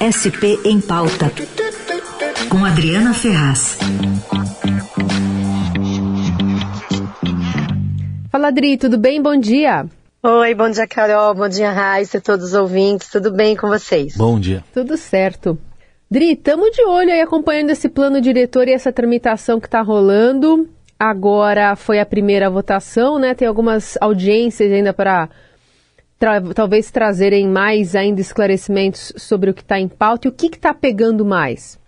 SP em Pauta, com Adriana Ferraz. Fala, Adri, tudo bem? Bom dia. Oi, bom dia, Carol. Bom dia, Raíssa, todos os ouvintes. Tudo bem com vocês? Bom dia. Tudo certo. Dri, estamos de olho aí acompanhando esse plano diretor e essa tramitação que está rolando. Agora foi a primeira votação, né? Tem algumas audiências ainda para tra talvez trazerem mais ainda esclarecimentos sobre o que está em pauta e o que está pegando mais.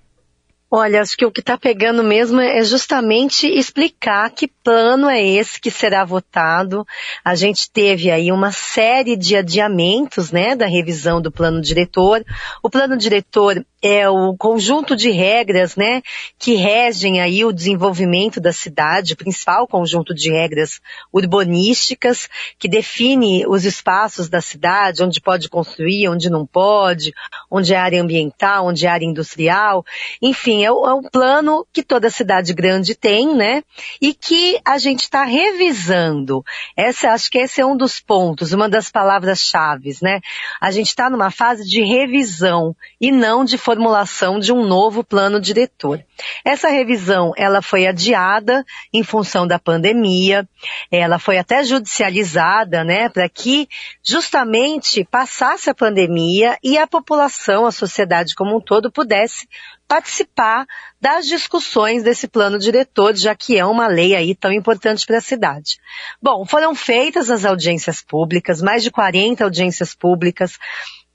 Olha, acho que o que está pegando mesmo é justamente explicar que plano é esse que será votado. A gente teve aí uma série de adiamentos, né, da revisão do plano diretor. O plano diretor é o conjunto de regras, né, que regem aí o desenvolvimento da cidade, o principal conjunto de regras urbanísticas, que define os espaços da cidade, onde pode construir, onde não pode, onde é área ambiental, onde é área industrial, enfim, é é o plano que toda cidade grande tem, né, e que a gente está revisando. Essa, acho que esse é um dos pontos, uma das palavras-chave, né, a gente está numa fase de revisão e não de formulação de um novo plano diretor. Essa revisão, ela foi adiada em função da pandemia, ela foi até judicializada, né, para que justamente passasse a pandemia e a população, a sociedade como um todo pudesse participar das discussões desse plano diretor, já que é uma lei aí tão importante para a cidade. Bom, foram feitas as audiências públicas, mais de 40 audiências públicas,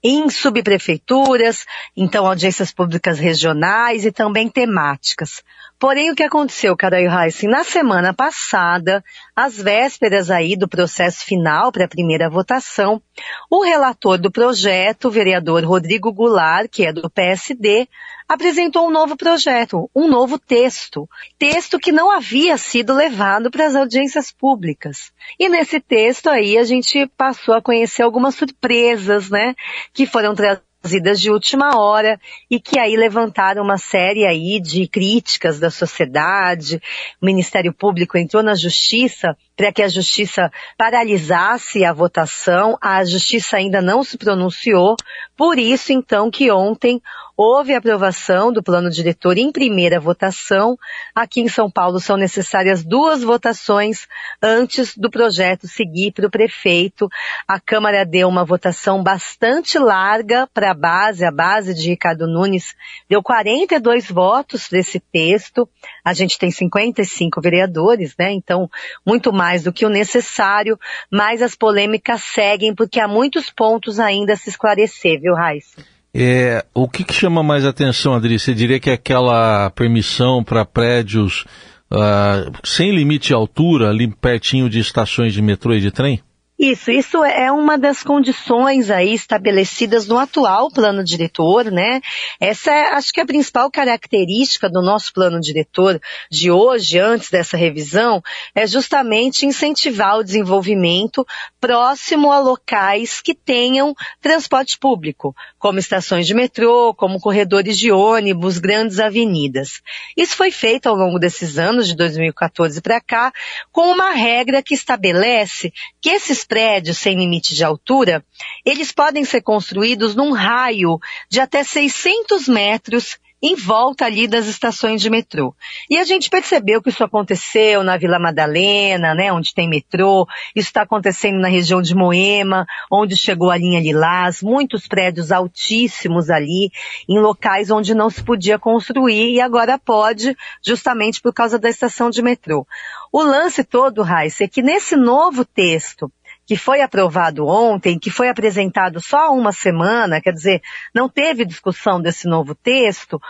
em subprefeituras, então audiências públicas regionais e também temáticas. Porém, o que aconteceu, Carol Heissen, na semana passada, às vésperas aí do processo final para a primeira votação, o relator do projeto, o vereador Rodrigo Goulart, que é do PSD, apresentou um novo projeto, um novo texto. Texto que não havia sido levado para as audiências públicas. E nesse texto aí a gente passou a conhecer algumas surpresas, né? Que foram trazidas de última hora e que aí levantaram uma série aí de críticas da sociedade. O Ministério Público entrou na Justiça para que a Justiça paralisasse a votação. A Justiça ainda não se pronunciou. Por isso, então, que ontem houve aprovação do plano diretor em primeira votação. Aqui em São Paulo são necessárias duas votações antes do projeto seguir para o prefeito. A Câmara deu uma votação bastante larga para a base, a base de Ricardo Nunes deu 42 votos desse texto. A gente tem 55 vereadores, né? Então, muito mais do que o necessário, mas as polêmicas seguem porque há muitos pontos ainda a se esclarecer, viu, Raíssa? É, o que, que, chama mais atenção, Adri? Você diria que é aquela permissão para prédios uh, sem limite de altura, ali pertinho de estações de metrô e de trem? Isso, isso é uma das condições aí estabelecidas no atual plano diretor, né? Essa é, acho que é a principal característica do nosso plano diretor de hoje, antes dessa revisão, é justamente incentivar o desenvolvimento próximo a locais que tenham transporte público, como estações de metrô, como corredores de ônibus, grandes avenidas. Isso foi feito ao longo desses anos, de 2014 para cá, com uma regra que estabelece que esses prédios sem limite de altura, eles podem ser construídos num raio de até 600 metros em volta ali das estações de metrô. E a gente percebeu que isso aconteceu na Vila Madalena, né, onde tem metrô, isso está acontecendo na região de Moema, onde chegou a linha Lilás, muitos prédios altíssimos ali, em locais onde não se podia construir e agora pode, justamente por causa da estação de metrô. O lance todo, Raíssa, é que nesse novo texto, que foi aprovado ontem, que foi apresentado só há uma semana, quer dizer, não teve discussão desse novo texto,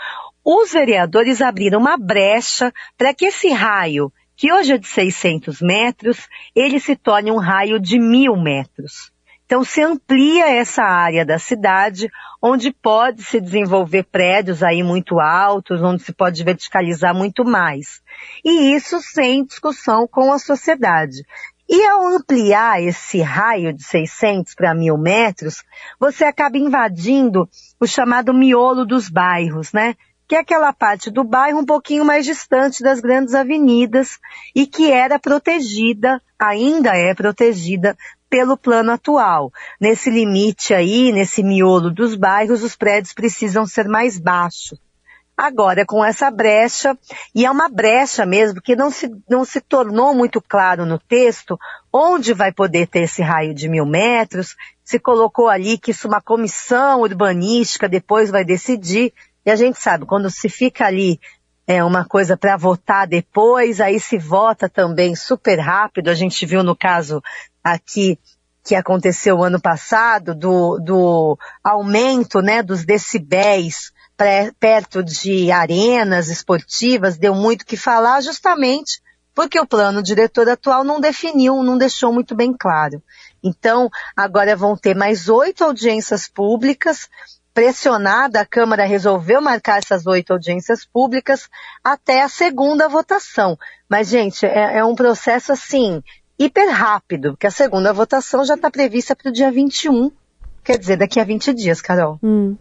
os vereadores abriram uma brecha para que esse raio, que hoje é de 600 metros, ele se torne um raio de mil metros. Então se amplia essa área da cidade, onde pode se desenvolver prédios aí muito altos, onde se pode verticalizar muito mais. E isso sem discussão com a sociedade. E ao ampliar esse raio de 600 para 1000 metros, você acaba invadindo o chamado miolo dos bairros, né? Que é aquela parte do bairro um pouquinho mais distante das grandes avenidas e que era protegida, ainda é protegida pelo plano atual. Nesse limite aí, nesse miolo dos bairros, os prédios precisam ser mais baixos. Agora, com essa brecha, e é uma brecha mesmo, que não se, não se tornou muito claro no texto onde vai poder ter esse raio de mil metros, se colocou ali que isso uma comissão urbanística depois vai decidir, e a gente sabe, quando se fica ali é uma coisa para votar depois, aí se vota também super rápido. A gente viu no caso aqui que aconteceu ano passado do, do aumento né, dos decibéis pré, perto de arenas esportivas, deu muito que falar justamente porque o plano diretor atual não definiu, não deixou muito bem claro. Então, agora vão ter mais oito audiências públicas pressionada, a Câmara resolveu marcar essas oito audiências públicas até a segunda votação. Mas, gente, é, é um processo assim, hiper rápido, porque a segunda votação já está prevista para o dia 21, quer dizer, daqui a 20 dias, Carol. Hum.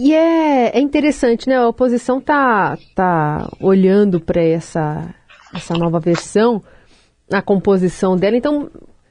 E é, é interessante, né? A oposição tá, tá olhando para essa, essa nova versão, a composição dela. Então,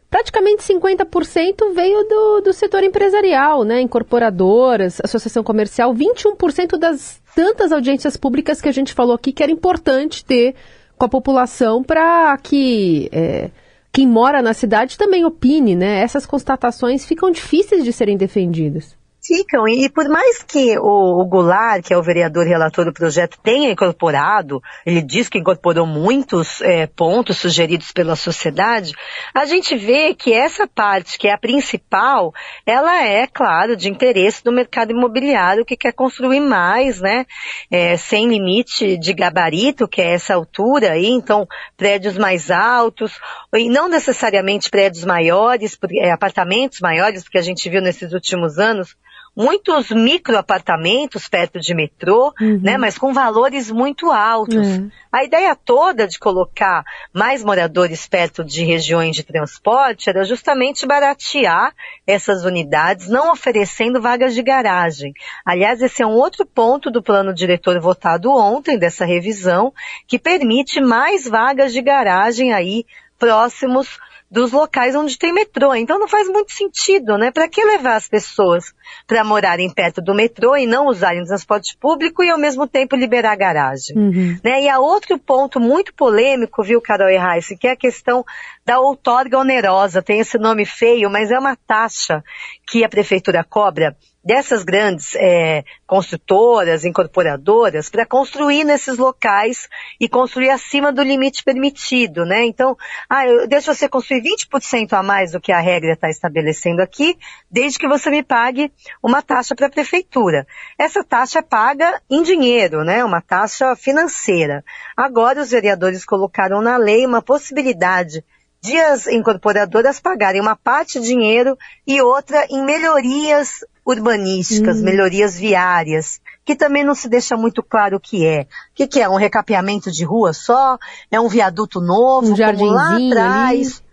praticamente 50% veio do, do setor empresarial, né? Incorporadoras, associação comercial, 21% das tantas audiências públicas que a gente falou aqui que era importante ter com a população para que é, quem mora na cidade também opine, né? Essas constatações ficam difíceis de serem defendidas. Ficam, e por mais que o, o Goulart, que é o vereador relator do projeto, tenha incorporado, ele diz que incorporou muitos é, pontos sugeridos pela sociedade, a gente vê que essa parte, que é a principal, ela é, claro, de interesse do mercado imobiliário, que quer construir mais, né, é, sem limite de gabarito, que é essa altura aí, então prédios mais altos, e não necessariamente prédios maiores, é, apartamentos maiores, porque a gente viu nesses últimos anos, muitos microapartamentos perto de metrô, uhum. né, mas com valores muito altos. Uhum. A ideia toda de colocar mais moradores perto de regiões de transporte era justamente baratear essas unidades, não oferecendo vagas de garagem. Aliás, esse é um outro ponto do plano diretor votado ontem dessa revisão, que permite mais vagas de garagem aí próximos dos locais onde tem metrô. Então não faz muito sentido, né? Para que levar as pessoas para morarem perto do metrô e não usarem transporte público e ao mesmo tempo liberar a garagem? Uhum. Né? E há outro ponto muito polêmico, viu, Carol e Heiss, que é a questão da outorga onerosa. Tem esse nome feio, mas é uma taxa que a prefeitura cobra dessas grandes é, construtoras, incorporadoras, para construir nesses locais e construir acima do limite permitido, né? Então, ah, eu deixo você construir 20% a mais do que a regra está estabelecendo aqui, desde que você me pague uma taxa para a prefeitura. Essa taxa é paga em dinheiro, né? Uma taxa financeira. Agora os vereadores colocaram na lei uma possibilidade de as incorporadoras pagarem uma parte de dinheiro e outra em melhorias urbanísticas, hum. melhorias viárias, que também não se deixa muito claro o que é. O que, que é? Um recapeamento de rua só? É um viaduto novo? Um como lá atrás. Ali.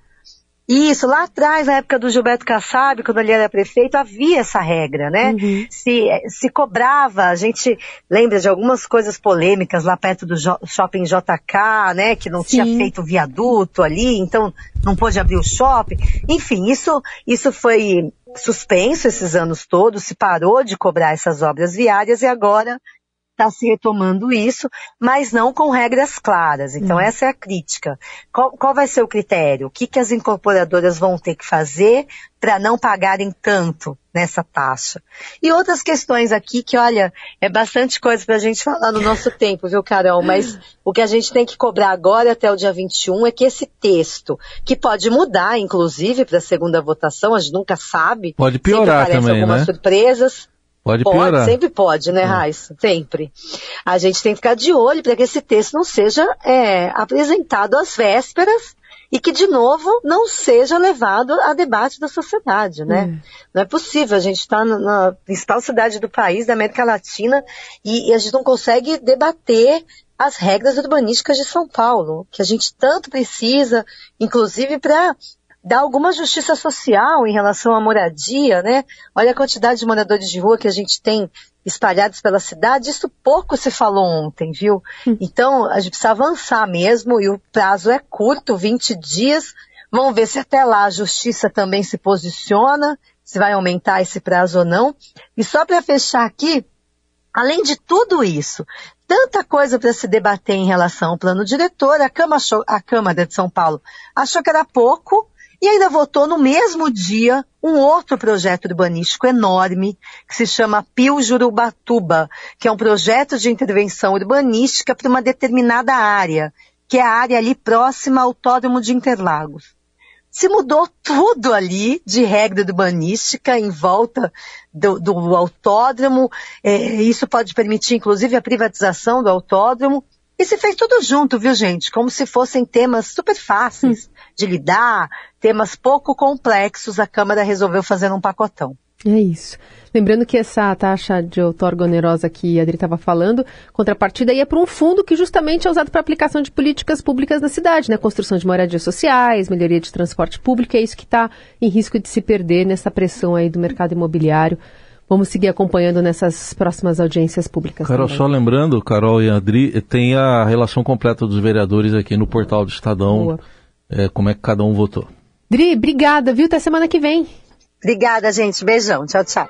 Isso, lá atrás, na época do Gilberto Kassab, quando ele era prefeito, havia essa regra, né? Uhum. Se, se cobrava, a gente lembra de algumas coisas polêmicas lá perto do shopping JK, né? Que não Sim. tinha feito viaduto ali, então não pôde abrir o shopping. Enfim, isso, isso foi suspenso esses anos todos, se parou de cobrar essas obras viárias e agora está se retomando isso, mas não com regras claras. Então, hum. essa é a crítica. Qual, qual, vai ser o critério? O que, que as incorporadoras vão ter que fazer para não pagarem tanto nessa taxa? E outras questões aqui que, olha, é bastante coisa para a gente falar no nosso tempo, viu, Carol? Mas o que a gente tem que cobrar agora até o dia 21 é que esse texto, que pode mudar, inclusive, para a segunda votação, a gente nunca sabe. Pode piorar também, algumas né? surpresas. Pode piorar. Pode, sempre pode, né, é. Raíssa? Sempre. A gente tem que ficar de olho para que esse texto não seja é, apresentado às vésperas e que, de novo, não seja levado a debate da sociedade, né? Hum. Não é possível. A gente está na principal cidade do país, da América Latina, e, e a gente não consegue debater as regras urbanísticas de São Paulo, que a gente tanto precisa, inclusive para dar alguma justiça social em relação à moradia, né? Olha a quantidade de moradores de rua que a gente tem espalhados pela cidade, isso pouco se falou ontem, viu? Hum. Então, a gente precisa avançar mesmo e o prazo é curto, 20 dias, Vamos ver se até lá a justiça também se posiciona, se vai aumentar esse prazo ou não. E só para fechar aqui, além de tudo isso, tanta coisa para se debater em relação ao plano diretor, a, Câmara, a Câmara de São Paulo achou que era pouco e ainda votou no mesmo dia um outro projeto urbanístico enorme que se chama Pio Jurubatuba, que é um projeto de intervenção urbanística para uma determinada área, que é a área ali próxima ao Autódromo de Interlagos. Se mudou tudo ali de regra urbanística em volta do, do autódromo. É, isso pode permitir, inclusive, a privatização do autódromo. E se fez tudo junto, viu, gente? Como se fossem temas super fáceis hum. de lidar, temas pouco complexos, a Câmara resolveu fazer um pacotão. É isso. Lembrando que essa taxa de outorga onerosa que a Adri estava falando, contrapartida ia para um fundo que justamente é usado para aplicação de políticas públicas na cidade, né? Construção de moradias sociais, melhoria de transporte público, é isso que está em risco de se perder nessa pressão aí do mercado imobiliário. Vamos seguir acompanhando nessas próximas audiências públicas. Carol, também. só lembrando, Carol e Adri, tem a relação completa dos vereadores aqui no portal do Estadão. É, como é que cada um votou. Dri, obrigada, viu? Até semana que vem. Obrigada, gente. Beijão. Tchau, tchau.